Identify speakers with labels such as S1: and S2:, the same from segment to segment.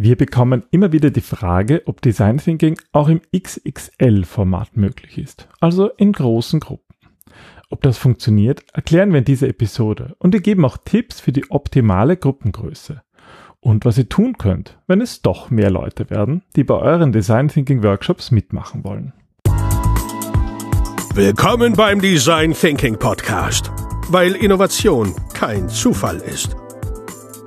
S1: Wir bekommen immer wieder die Frage, ob Design Thinking auch im XXL-Format möglich ist, also in großen Gruppen. Ob das funktioniert, erklären wir in dieser Episode und wir geben auch Tipps für die optimale Gruppengröße. Und was ihr tun könnt, wenn es doch mehr Leute werden, die bei euren Design Thinking Workshops mitmachen wollen.
S2: Willkommen beim Design Thinking Podcast, weil Innovation kein Zufall ist.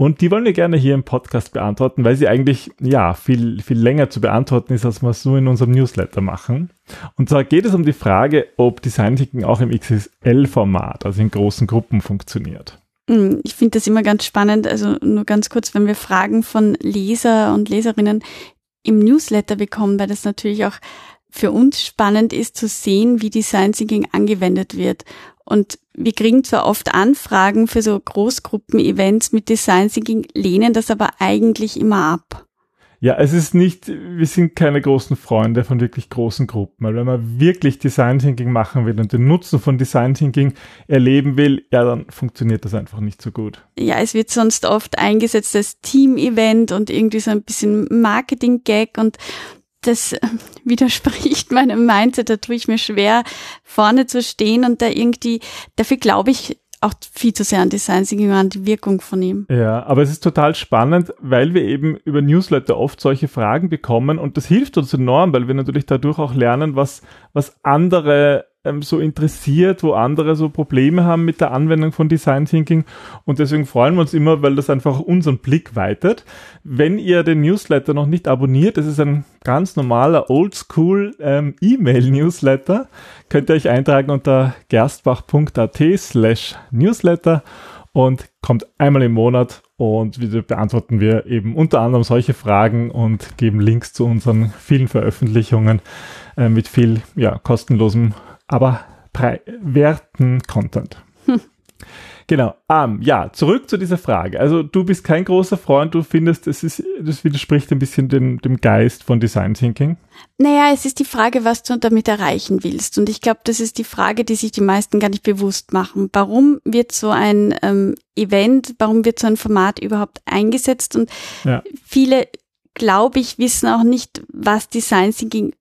S1: und die wollen wir gerne hier im Podcast beantworten, weil sie eigentlich ja viel, viel länger zu beantworten ist, als wir es nur in unserem Newsletter machen. Und zwar geht es um die Frage, ob Design Thinking auch im XSL-Format, also in großen Gruppen funktioniert.
S3: Hm, ich finde das immer ganz spannend. Also nur ganz kurz, wenn wir Fragen von Leser und Leserinnen im Newsletter bekommen, weil das natürlich auch für uns spannend ist zu sehen, wie Design Thinking angewendet wird. Und wir kriegen zwar oft Anfragen für so Großgruppen-Events mit Design Thinking, lehnen das aber eigentlich immer ab.
S1: Ja, es ist nicht, wir sind keine großen Freunde von wirklich großen Gruppen. Weil wenn man wirklich Design Thinking machen will und den Nutzen von Design Thinking erleben will, ja, dann funktioniert das einfach nicht so gut.
S3: Ja, es wird sonst oft eingesetzt als Team-Event und irgendwie so ein bisschen Marketing-Gag und das widerspricht meinem Mindset, da tue ich mir schwer, vorne zu stehen und da irgendwie, dafür glaube ich auch viel zu sehr an Design Thinking, an die Wirkung von ihm.
S1: Ja, aber es ist total spannend, weil wir eben über Newsletter oft solche Fragen bekommen und das hilft uns enorm, weil wir natürlich dadurch auch lernen, was, was andere ähm, so interessiert, wo andere so Probleme haben mit der Anwendung von Design Thinking. Und deswegen freuen wir uns immer, weil das einfach unseren Blick weitet. Wenn ihr den Newsletter noch nicht abonniert, das ist ein ganz normaler Oldschool ähm, E-Mail-Newsletter, könnt ihr euch eintragen unter gerstbach.at slash Newsletter und kommt einmal im Monat und wieder beantworten wir eben unter anderem solche Fragen und geben Links zu unseren vielen Veröffentlichungen äh, mit viel ja, kostenlosem aber werten Content. Hm. Genau. Um, ja, zurück zu dieser Frage. Also du bist kein großer Freund, du findest, es ist, das widerspricht ein bisschen dem, dem Geist von Design Thinking.
S3: Naja, es ist die Frage, was du damit erreichen willst. Und ich glaube, das ist die Frage, die sich die meisten gar nicht bewusst machen. Warum wird so ein ähm, Event, warum wird so ein Format überhaupt eingesetzt? Und ja. viele, glaube ich, wissen auch nicht, was Design Thinking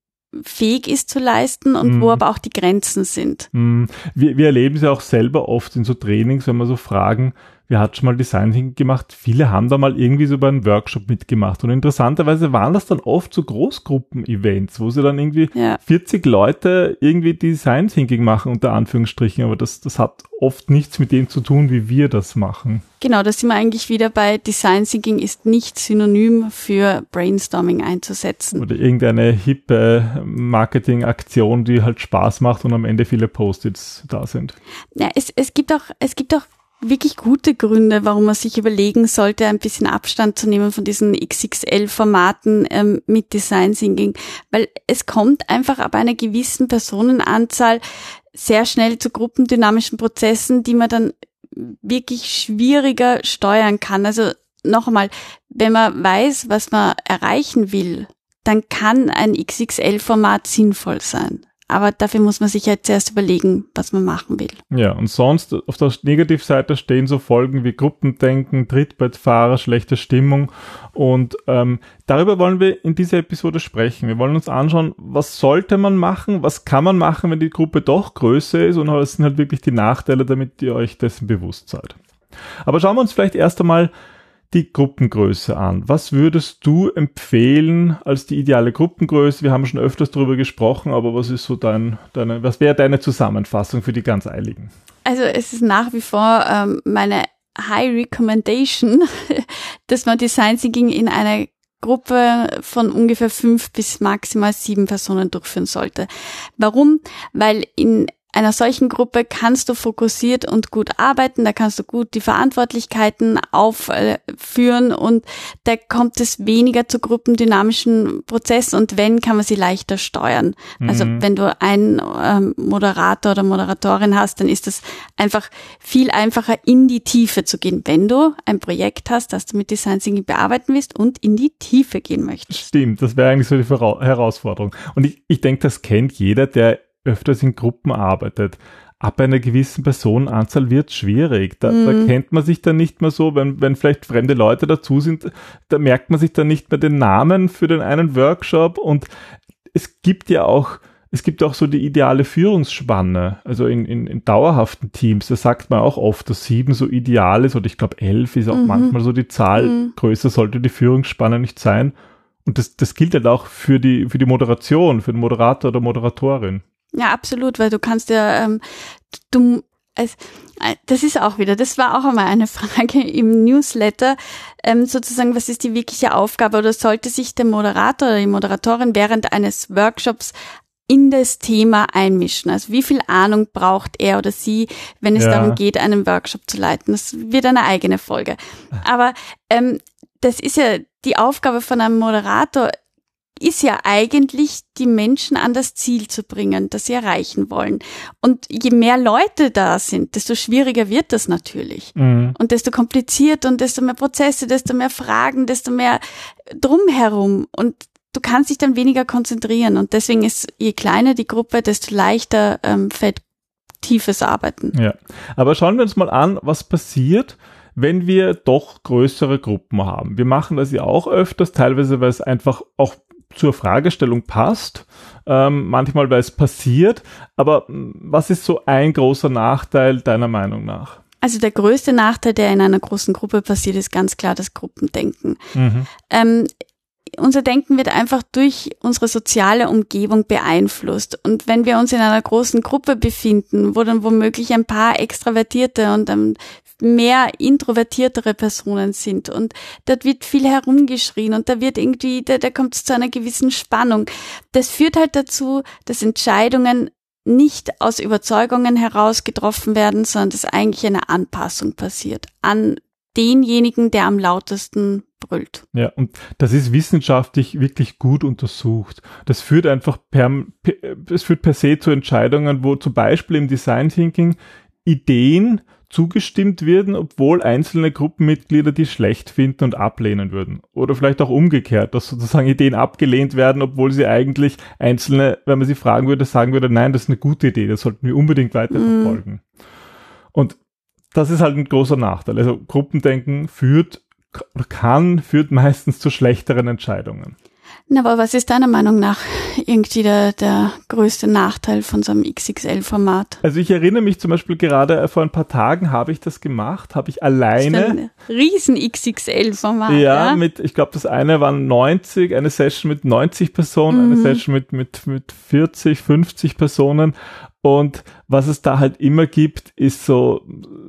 S3: fähig ist zu leisten und mm. wo mhm. aber auch die Grenzen sind.
S1: Mm. Wir, wir erleben es ja auch selber oft in so Trainings, wenn wir so fragen, wer hat schon mal Design Thinking gemacht? Viele haben da mal irgendwie so bei einem Workshop mitgemacht. Und interessanterweise waren das dann oft so Großgruppen-Events, wo sie dann irgendwie ja. 40 Leute irgendwie Design Thinking machen, unter Anführungsstrichen. Aber das, das hat oft nichts mit dem zu tun, wie wir das machen.
S3: Genau, da sind wir eigentlich wieder bei Design Thinking ist nicht synonym für Brainstorming einzusetzen.
S1: Oder irgendeine hippe Marketingaktion, die halt Spaß macht und am Ende viele Post-its da sind.
S3: Ja, es, es gibt auch, es gibt auch wirklich gute Gründe, warum man sich überlegen sollte, ein bisschen Abstand zu nehmen von diesen XXL-Formaten ähm, mit Design Thinking, weil es kommt einfach ab einer gewissen Personenanzahl sehr schnell zu gruppendynamischen Prozessen, die man dann wirklich schwieriger steuern kann. Also noch einmal, wenn man weiß, was man erreichen will, dann kann ein XXL-Format sinnvoll sein. Aber dafür muss man sich halt zuerst überlegen, was man machen will.
S1: Ja, und sonst auf der Negativseite stehen so Folgen wie Gruppendenken, Trittbettfahrer, schlechte Stimmung. Und ähm, darüber wollen wir in dieser Episode sprechen. Wir wollen uns anschauen, was sollte man machen, was kann man machen, wenn die Gruppe doch größer ist und was sind halt wirklich die Nachteile, damit ihr euch dessen bewusst seid. Aber schauen wir uns vielleicht erst einmal die Gruppengröße an. Was würdest du empfehlen als die ideale Gruppengröße? Wir haben schon öfters darüber gesprochen, aber was ist so dein, deine, was wäre deine Zusammenfassung für die ganz Eiligen?
S3: Also es ist nach wie vor ähm, meine High Recommendation, dass man Design Thinking in einer Gruppe von ungefähr fünf bis maximal sieben Personen durchführen sollte. Warum? Weil in einer solchen Gruppe kannst du fokussiert und gut arbeiten, da kannst du gut die Verantwortlichkeiten aufführen und da kommt es weniger zu gruppendynamischen Prozessen und wenn, kann man sie leichter steuern. Also
S1: Mhm.
S3: wenn du einen ähm, Moderator oder Moderatorin hast, dann ist es einfach viel einfacher in die Tiefe zu gehen, wenn du ein Projekt hast, das du mit Design Thinking bearbeiten willst und in die Tiefe gehen möchtest.
S1: Stimmt, das wäre eigentlich so die Herausforderung. Und ich, ich denke, das kennt jeder, der öfters in Gruppen arbeitet. Ab einer gewissen Personenanzahl wird schwierig. Da, da
S3: Mhm.
S1: kennt man sich dann nicht mehr so, wenn, wenn vielleicht fremde Leute dazu sind, da merkt man sich dann nicht mehr den Namen für den einen Workshop und es gibt ja auch es gibt auch so die ideale Führungsspanne, also in, in, in dauerhaften Teams, da sagt man auch oft, dass sieben so ideal ist oder ich glaube elf ist auch
S3: Mhm.
S1: manchmal so die Zahl,
S3: Mhm.
S1: größer sollte die Führungsspanne nicht sein. Und das, das gilt halt auch für die, für die Moderation, für den Moderator oder Moderatorin.
S3: Ja, absolut, weil du kannst ja, ähm, du, es, äh, das ist auch wieder, das war auch einmal eine Frage im Newsletter, ähm, sozusagen, was ist die wirkliche Aufgabe oder sollte sich der Moderator oder die Moderatorin während eines Workshops in das Thema einmischen. Also wie viel Ahnung braucht er oder sie, wenn es
S1: Ja.
S3: darum geht, einen Workshop zu leiten. Das wird eine eigene Folge. Aber ähm, das ist ja die Aufgabe von einem Moderator, ist ja eigentlich, die Menschen an das Ziel zu bringen, das sie erreichen wollen. Und je mehr Leute da sind, desto schwieriger wird das natürlich. Und desto kompliziert und desto mehr Prozesse, desto mehr Fragen, desto mehr drumherum. Und du kannst dich dann weniger konzentrieren. Und deswegen ist, je kleiner die Gruppe, desto leichter ähm, fällt tiefes Arbeiten.
S1: Ja. Aber schauen wir uns mal an, was passiert, wenn wir doch größere Gruppen haben. Wir machen das ja auch öfters, teilweise, weil es einfach auch zur Fragestellung passt, ähm, manchmal, weil es passiert. Aber mh, was ist so ein großer Nachteil deiner Meinung nach?
S3: Also der größte Nachteil, der in einer großen Gruppe passiert, ist ganz klar das Gruppendenken.
S1: Mhm.
S3: ähm, unser Denken wird einfach durch unsere soziale Umgebung beeinflusst. Und wenn wir uns in einer großen Gruppe befinden, wo dann womöglich ein paar extravertierte und ähm, mehr introvertiertere Personen sind und dort wird viel herumgeschrien und da wird irgendwie, da, da kommt es zu einer gewissen Spannung. Das führt halt dazu, dass Entscheidungen nicht aus Überzeugungen heraus getroffen werden, sondern dass eigentlich eine Anpassung passiert an denjenigen, der am lautesten brüllt.
S1: Ja, und das ist wissenschaftlich wirklich gut untersucht. Das führt einfach per, per, es führt per se zu Entscheidungen, wo zum Beispiel im Design Thinking Ideen zugestimmt werden, obwohl einzelne Gruppenmitglieder die schlecht finden und ablehnen würden. Oder vielleicht auch umgekehrt, dass sozusagen Ideen abgelehnt werden, obwohl sie eigentlich einzelne, wenn man sie fragen würde, sagen würde, nein, das ist eine gute Idee, das sollten wir unbedingt weiterverfolgen. Und das ist halt ein großer Nachteil. Also Gruppendenken führt kann, führt meistens zu schlechteren Entscheidungen.
S3: Na, aber was ist deiner Meinung nach irgendwie der, der größte Nachteil von so einem XXL-Format?
S1: Also ich erinnere mich zum Beispiel gerade äh, vor ein paar Tagen habe ich das gemacht, habe ich alleine.
S3: Ein riesen XXL-Format.
S1: Ja,
S3: Ja,
S1: mit, ich glaube, das eine waren 90, eine Session mit 90 Personen, eine
S3: Mhm.
S1: Session mit, mit, mit 40, 50 Personen. Und was es da halt immer gibt, ist so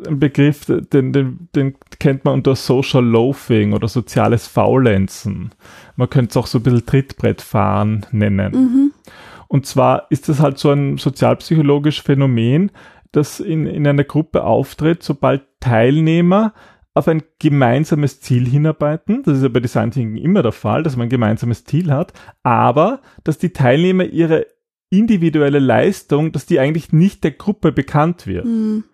S1: ein Begriff, den, den, den kennt man unter Social Loafing oder soziales Faulenzen. Man könnte es auch so ein bisschen Trittbrettfahren nennen.
S3: Mhm.
S1: Und zwar ist das halt so ein sozialpsychologisches Phänomen, das in, in einer Gruppe auftritt, sobald Teilnehmer auf ein gemeinsames Ziel hinarbeiten. Das ist ja bei Design Thinking immer der Fall, dass man ein gemeinsames Ziel hat, aber dass die Teilnehmer ihre individuelle Leistung, dass die eigentlich nicht der Gruppe bekannt wird.
S3: Mhm.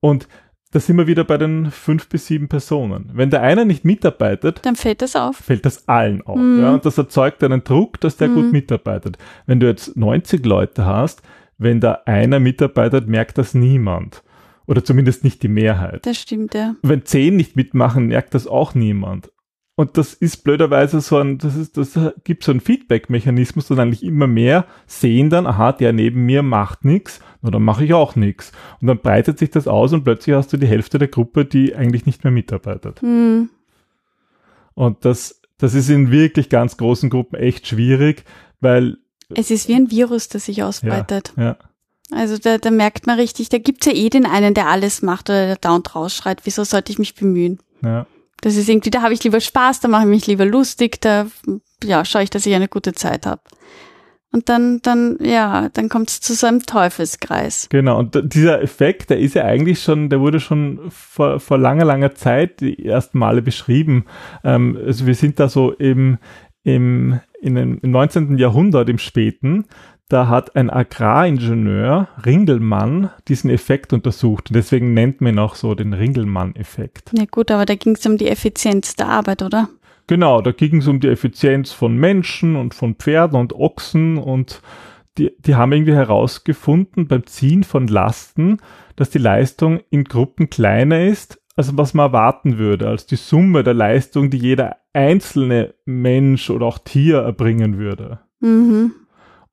S1: Und da sind wir wieder bei den fünf bis sieben Personen. Wenn der eine nicht mitarbeitet,
S3: Dann fällt das auf.
S1: fällt das allen auf.
S3: Mhm.
S1: Ja? Und das erzeugt einen Druck, dass der
S3: Mhm.
S1: gut mitarbeitet. Wenn du jetzt 90 Leute hast, wenn da einer mitarbeitet, merkt das niemand. Oder zumindest nicht die Mehrheit.
S3: Das stimmt, ja.
S1: Wenn zehn nicht mitmachen, merkt das auch niemand. Und das ist blöderweise so ein, das ist, das gibt so einen Feedback-Mechanismus, dass eigentlich immer mehr sehen dann, aha, der neben mir macht nichts, na dann mache ich auch nichts. Und dann breitet sich das aus und plötzlich hast du die Hälfte der Gruppe, die eigentlich nicht mehr mitarbeitet.
S3: Mhm.
S1: Und das, das ist in wirklich ganz großen Gruppen echt schwierig, weil,
S3: Es ist wie ein Virus, das sich ausbreitet.
S1: ja,
S3: Also da, da merkt man richtig, da gibt's ja eh den einen, der alles macht oder der dauernd rausschreit. Wieso sollte ich mich bemühen?
S1: ja,
S3: Das ist irgendwie, da habe ich lieber Spaß, da mache ich mich lieber lustig, da ja, schaue ich, dass ich eine gute Zeit habe. Und dann, dann, ja, dann kommt es zu so einem Teufelskreis.
S1: Genau, und dieser Effekt, der ist ja eigentlich schon, der wurde schon vor, vor langer, langer Zeit die ersten Male beschrieben. Ähm, also wir sind da so im, im, in im 19. Jahrhundert, im späten, da hat ein Agraringenieur, Ringelmann, diesen Effekt untersucht. Und deswegen nennt man ihn auch so den Ringelmann-Effekt.
S3: Ja gut, aber da ging es um die Effizienz der Arbeit, oder?
S1: Genau, da ging es um die Effizienz von Menschen und von Pferden und Ochsen und die, die haben irgendwie herausgefunden beim Ziehen von Lasten, dass die Leistung in Gruppen kleiner ist, als was man erwarten würde, als die Summe der Leistung, die jeder einzelne Mensch oder auch Tier erbringen würde.
S3: Mhm.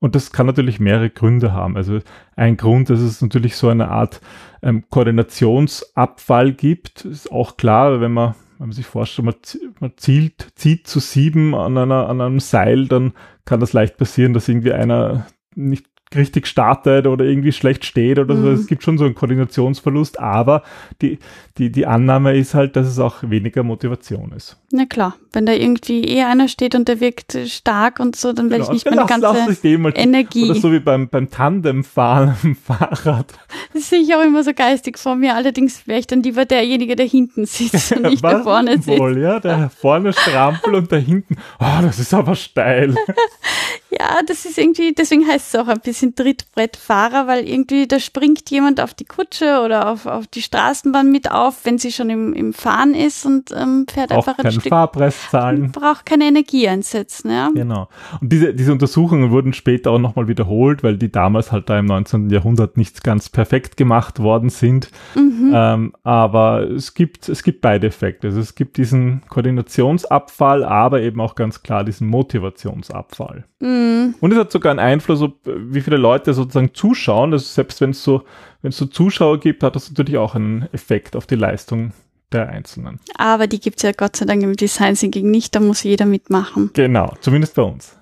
S1: Und das kann natürlich mehrere Gründe haben. Also ein Grund, dass es natürlich so eine Art ähm, Koordinationsabfall gibt, ist auch klar, wenn man, wenn man sich vorstellt, man, man zielt, zieht zu sieben an, einer, an einem Seil, dann kann das leicht passieren, dass irgendwie einer nicht richtig startet oder irgendwie schlecht steht oder so.
S3: Mhm.
S1: Es gibt schon so einen Koordinationsverlust, aber die, die, die Annahme ist halt, dass es auch weniger Motivation ist.
S3: Na klar, wenn da irgendwie eh einer steht und der wirkt stark und so, dann werde ich nicht meine
S1: Genau. lass,
S3: ganze
S1: lass mal
S3: Energie.
S1: Oder so wie beim, beim Tandemfahren am Fahrrad.
S3: Das sehe ich auch immer so geistig vor mir. Allerdings wäre ich dann lieber derjenige, der hinten sitzt und nicht der vorne sitzt.
S1: Wohl, ja, der vorne strampel und da hinten, oh, das ist aber steil.
S3: Ja, das ist irgendwie, deswegen heißt es auch ein bisschen Trittbrettfahrer, weil irgendwie da springt jemand auf die Kutsche oder auf, auf die Straßenbahn mit auf, wenn sie schon im, im Fahren ist und ähm, fährt
S1: Auch
S3: einfach ein Stück.
S1: Fahrpreis zahlen.
S3: Braucht keine Energie einsetzen, ja.
S1: Genau. Und diese, diese Untersuchungen wurden später auch nochmal wiederholt, weil die damals halt da im 19. Jahrhundert nicht ganz perfekt gemacht worden sind.
S3: Mhm.
S1: Ähm, aber es gibt, es gibt beide Effekte. Also es gibt diesen Koordinationsabfall, aber eben auch ganz klar diesen Motivationsabfall.
S3: Mhm.
S1: Und es hat sogar einen Einfluss, ob, wie viele Leute sozusagen zuschauen. Also selbst wenn es so, wenn es so Zuschauer gibt, hat das natürlich auch einen Effekt auf die Leistung der Einzelnen.
S3: Aber die gibt's ja Gott sei Dank im Design Thinking nicht, da muss jeder mitmachen.
S1: Genau, zumindest bei uns.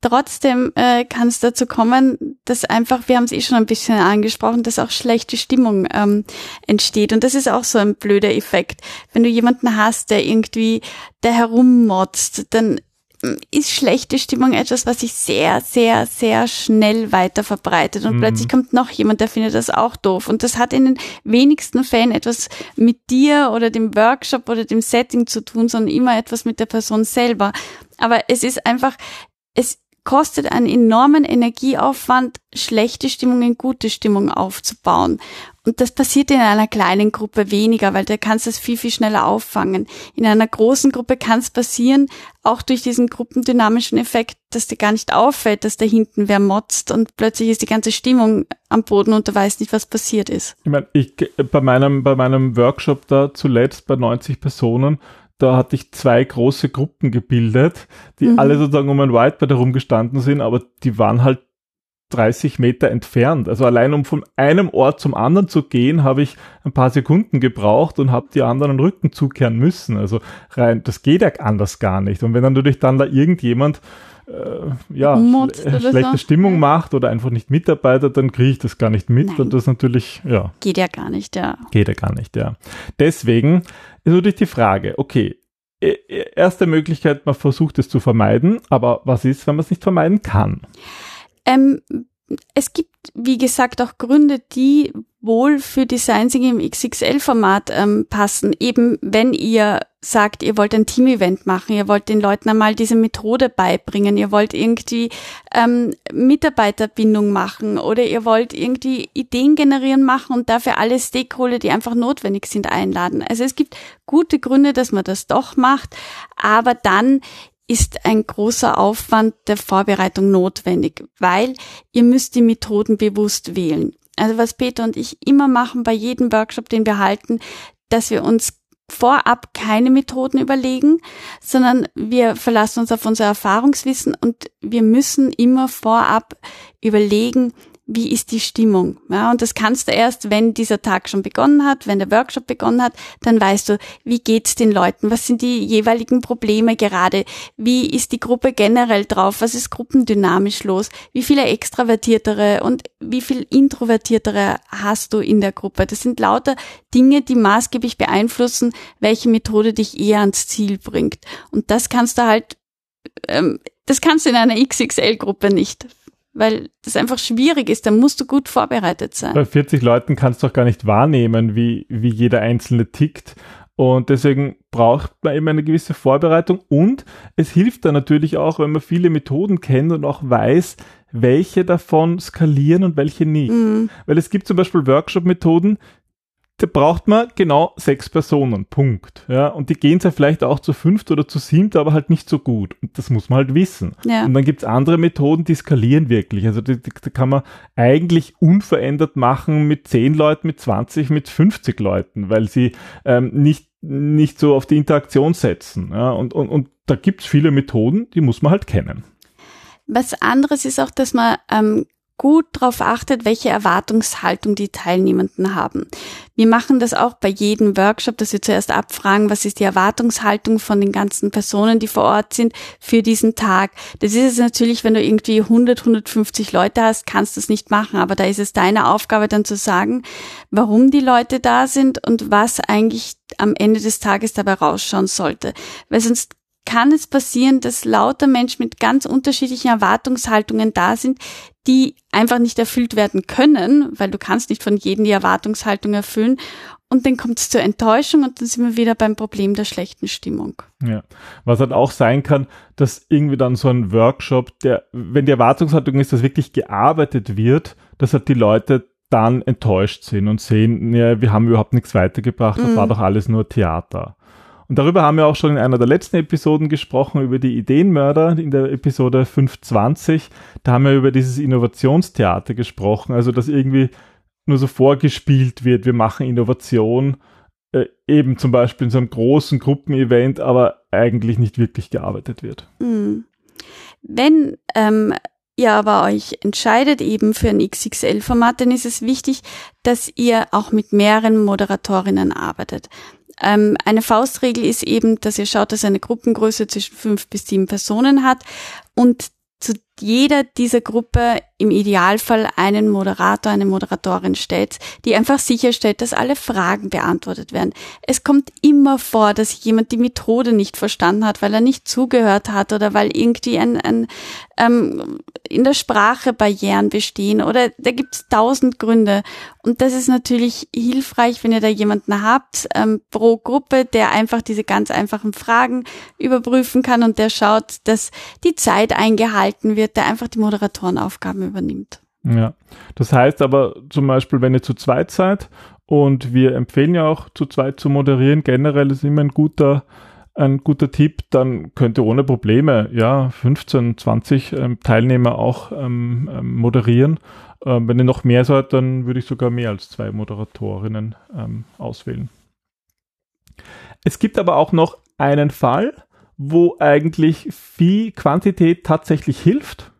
S3: Trotzdem äh, kann es dazu kommen, dass einfach, wir haben es eh schon ein bisschen angesprochen, dass auch schlechte Stimmung ähm, entsteht. Und das ist auch so ein blöder Effekt. Wenn du jemanden hast, der irgendwie, der herummotzt, dann ist schlechte Stimmung etwas, was sich sehr, sehr, sehr schnell weiter verbreitet. Und
S1: Mhm.
S3: plötzlich kommt noch jemand, der findet das auch doof. Und das hat in den wenigsten Fällen etwas mit dir oder dem Workshop oder dem Setting zu tun, sondern immer etwas mit der Person selber. Aber es ist einfach, es kostet einen enormen Energieaufwand, schlechte Stimmung in gute Stimmung aufzubauen. Und das passiert in einer kleinen Gruppe weniger, weil da kannst du es viel, viel schneller auffangen. In einer großen Gruppe kann es passieren, auch durch diesen gruppendynamischen Effekt, dass dir gar nicht auffällt, dass da hinten wer motzt und plötzlich ist die ganze Stimmung am Boden und du weißt nicht, was passiert ist.
S1: Ich meine, ich, bei meinem, bei meinem Workshop da zuletzt bei 90 Personen, da hatte ich zwei große Gruppen gebildet, die
S3: Mhm.
S1: alle sozusagen um ein Whiteboard herumgestanden sind, aber die waren halt 30 Meter entfernt. Also allein um von einem Ort zum anderen zu gehen, habe ich ein paar Sekunden gebraucht und habe die anderen den Rücken zukehren müssen. Also rein, das geht ja anders gar nicht. Und wenn dann natürlich dann da irgendjemand äh, ja, schle
S3: oder
S1: schlechte
S3: so.
S1: Stimmung macht oder einfach nicht mitarbeitet, dann kriege ich das gar nicht mit.
S3: Nein.
S1: Und das natürlich, ja,
S3: Geht ja gar nicht, ja.
S1: Geht ja gar nicht, ja. Deswegen ist natürlich die Frage, okay, e- e- erste Möglichkeit, man versucht es zu vermeiden, aber was ist, wenn man es nicht vermeiden kann?
S3: Ähm, es gibt, wie gesagt, auch Gründe, die wohl für Design Thinking im XXL-Format ähm, passen. Eben, wenn ihr sagt, ihr wollt ein Team-Event machen, ihr wollt den Leuten einmal diese Methode beibringen, ihr wollt irgendwie ähm, Mitarbeiterbindung machen oder ihr wollt irgendwie Ideen generieren machen und dafür alle Stakeholder, die einfach notwendig sind, einladen. Also es gibt gute Gründe, dass man das doch macht, aber dann ist ein großer Aufwand der Vorbereitung notwendig, weil ihr müsst die Methoden bewusst wählen. Also was Peter und ich immer machen bei jedem Workshop, den wir halten, dass wir uns vorab keine Methoden überlegen, sondern wir verlassen uns auf unser Erfahrungswissen und wir müssen immer vorab überlegen, wie ist die Stimmung? Ja, und das kannst du erst, wenn dieser Tag schon begonnen hat, wenn der Workshop begonnen hat, dann weißt du, wie geht's den Leuten? Was sind die jeweiligen Probleme gerade? Wie ist die Gruppe generell drauf? Was ist gruppendynamisch los? Wie viele extravertiertere und wie viel introvertiertere hast du in der Gruppe? Das sind lauter Dinge, die maßgeblich beeinflussen, welche Methode dich eher ans Ziel bringt. Und das kannst du halt, ähm, das kannst du in einer XXL-Gruppe nicht weil das einfach schwierig ist. Da musst du gut vorbereitet sein.
S1: Bei 40 Leuten kannst du doch gar nicht wahrnehmen, wie, wie jeder Einzelne tickt. Und deswegen braucht man eben eine gewisse Vorbereitung und es hilft dann natürlich auch, wenn man viele Methoden kennt und auch weiß, welche davon skalieren und welche nicht. Mhm. Weil es gibt zum Beispiel Workshop-Methoden, da braucht man genau sechs Personen, Punkt. Ja, und die gehen ja vielleicht auch zu fünft oder zu siebt, aber halt nicht so gut. Und das muss man halt wissen. Ja. Und dann gibt's andere Methoden, die skalieren wirklich. Also die, die, die, kann man eigentlich unverändert machen mit zehn Leuten, mit 20, mit 50 Leuten, weil sie ähm, nicht, nicht so auf die Interaktion setzen. Ja, und, und, und da gibt's viele Methoden, die muss man halt kennen.
S3: Was anderes ist auch, dass man ähm, gut darauf achtet, welche Erwartungshaltung die Teilnehmenden haben. Wir machen das auch bei jedem Workshop, dass wir zuerst abfragen, was ist die Erwartungshaltung von den ganzen Personen, die vor Ort sind, für diesen Tag. Das ist es natürlich, wenn du irgendwie 100, 150 Leute hast, kannst du es nicht machen, aber da ist es deine Aufgabe dann zu sagen, warum die Leute da sind und was eigentlich am Ende des Tages dabei rausschauen sollte. Weil sonst kann es passieren, dass lauter Menschen mit ganz unterschiedlichen Erwartungshaltungen da sind, die einfach nicht erfüllt werden können, weil du kannst nicht von jedem die Erwartungshaltung erfüllen. Und dann kommt es zur Enttäuschung und dann sind wir wieder beim Problem der schlechten Stimmung.
S1: Ja, was halt auch sein kann, dass irgendwie dann so ein Workshop, der, wenn die Erwartungshaltung ist, dass wirklich gearbeitet wird, dass halt die Leute dann enttäuscht sind und sehen, ja, wir haben überhaupt nichts weitergebracht, das mm. war doch alles nur Theater. Und darüber haben wir auch schon in einer der letzten Episoden gesprochen, über die Ideenmörder in der Episode 520. Da haben wir über dieses Innovationstheater gesprochen, also dass irgendwie nur so vorgespielt wird, wir machen Innovation, äh, eben zum Beispiel in so einem großen Gruppenevent, aber eigentlich nicht wirklich gearbeitet wird.
S3: Mhm. Wenn ähm, ihr aber euch entscheidet eben für ein XXL-Format, dann ist es wichtig, dass ihr auch mit mehreren Moderatorinnen arbeitet. Ähm, eine Faustregel ist eben, dass ihr schaut, dass eine Gruppengröße zwischen fünf bis sieben Personen hat und zu jeder dieser Gruppe im Idealfall einen Moderator, eine Moderatorin stellt, die einfach sicherstellt, dass alle Fragen beantwortet werden. Es kommt immer vor, dass jemand die Methode nicht verstanden hat, weil er nicht zugehört hat oder weil irgendwie ein, ein ähm, in der Sprache Barrieren bestehen oder da gibt es tausend Gründe. Und das ist natürlich hilfreich, wenn ihr da jemanden habt ähm, pro Gruppe, der einfach diese ganz einfachen Fragen überprüfen kann und der schaut, dass die Zeit eingehalten wird, der einfach die Moderatorenaufgaben übernimmt.
S1: Ja, das heißt aber zum Beispiel, wenn ihr zu zweit seid und wir empfehlen ja auch zu zweit zu moderieren, generell ist immer ein guter ein guter Tipp, dann könnt ihr ohne Probleme ja 15, 20 ähm, Teilnehmer auch ähm, ähm, moderieren. Ähm, wenn ihr noch mehr seid, dann würde ich sogar mehr als zwei Moderatorinnen ähm, auswählen. Es gibt aber auch noch einen Fall, wo eigentlich viel Quantität tatsächlich hilft.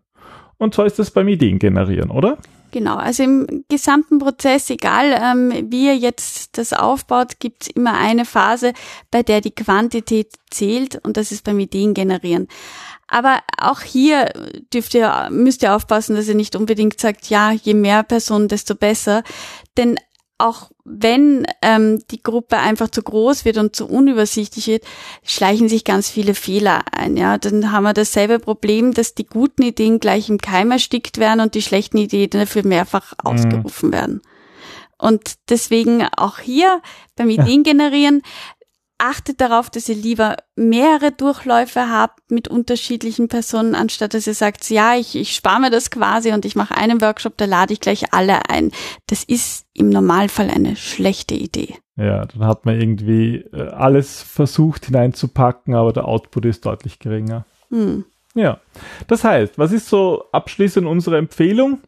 S1: Und zwar ist das beim Ideen generieren, oder?
S3: Genau, also im gesamten Prozess, egal ähm, wie ihr jetzt das aufbaut, gibt es immer eine Phase, bei der die Quantität zählt und das ist beim Ideen generieren. Aber auch hier dürft ihr, müsst ihr aufpassen, dass ihr nicht unbedingt sagt, ja, je mehr Personen, desto besser. Denn auch wenn ähm, die Gruppe einfach zu groß wird und zu unübersichtlich wird, schleichen sich ganz viele Fehler ein. Ja, dann haben wir dasselbe Problem, dass die guten Ideen gleich im Keim erstickt werden und die schlechten Ideen dafür mehrfach mhm. ausgerufen werden. Und deswegen auch hier beim Ideen generieren achtet darauf, dass ihr lieber mehrere Durchläufe habt mit unterschiedlichen Personen, anstatt dass ihr sagt, ja, ich, ich spare mir das quasi und ich mache einen Workshop, da lade ich gleich alle ein. Das ist im Normalfall eine schlechte Idee.
S1: Ja, dann hat man irgendwie äh, alles versucht hineinzupacken, aber der Output ist deutlich geringer. Hm. Ja, das heißt, was ist so abschließend unsere Empfehlung?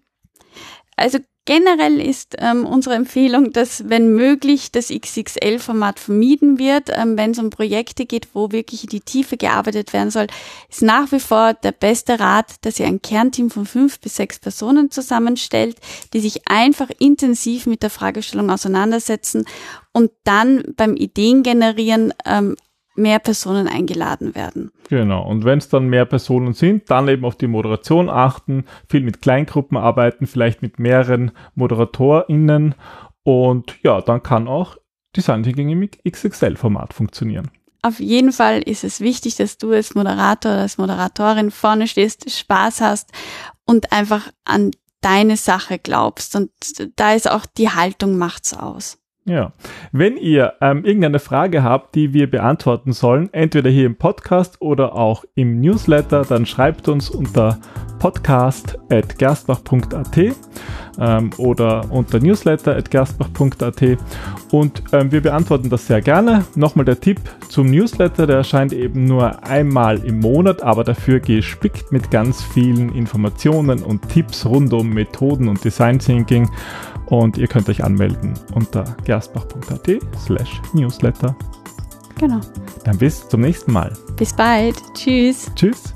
S3: Also Generell ist ähm, unsere Empfehlung, dass wenn möglich das XXL-Format vermieden wird, ähm, wenn es um Projekte geht, wo wirklich in die Tiefe gearbeitet werden soll, ist nach wie vor der beste Rat, dass ihr ein Kernteam von fünf bis sechs Personen zusammenstellt, die sich einfach intensiv mit der Fragestellung auseinandersetzen und dann beim Ideen generieren ähm, mehr Personen eingeladen werden.
S1: Genau. Und wenn es dann mehr Personen sind, dann eben auf die Moderation achten, viel mit Kleingruppen arbeiten, vielleicht mit mehreren ModeratorInnen. Und ja, dann kann auch Design Thinking im XXL-Format funktionieren.
S3: auf jeden Fall ist es wichtig, dass du als Moderator oder als Moderatorin vorne stehst, Spaß hast und einfach an deine Sache glaubst. Und da ist auch die Haltung macht's aus.
S1: Ja. Wenn ihr ähm, irgendeine Frage habt, die wir beantworten sollen, entweder hier im Podcast oder auch im Newsletter, dann schreibt uns unter podcast.gerstbach.at ähm, oder unter newsletter.gerstbach.at und ähm, wir beantworten das sehr gerne. Nochmal der Tipp zum Newsletter, der erscheint eben nur einmal im Monat, aber dafür gespickt mit ganz vielen Informationen und Tipps rund um Methoden und Design Thinking und ihr könnt euch anmelden unter gerstbach.at slash newsletter.
S3: Genau.
S1: Dann bis zum nächsten Mal.
S3: Bis bald. Tschüss.
S1: Tschüss.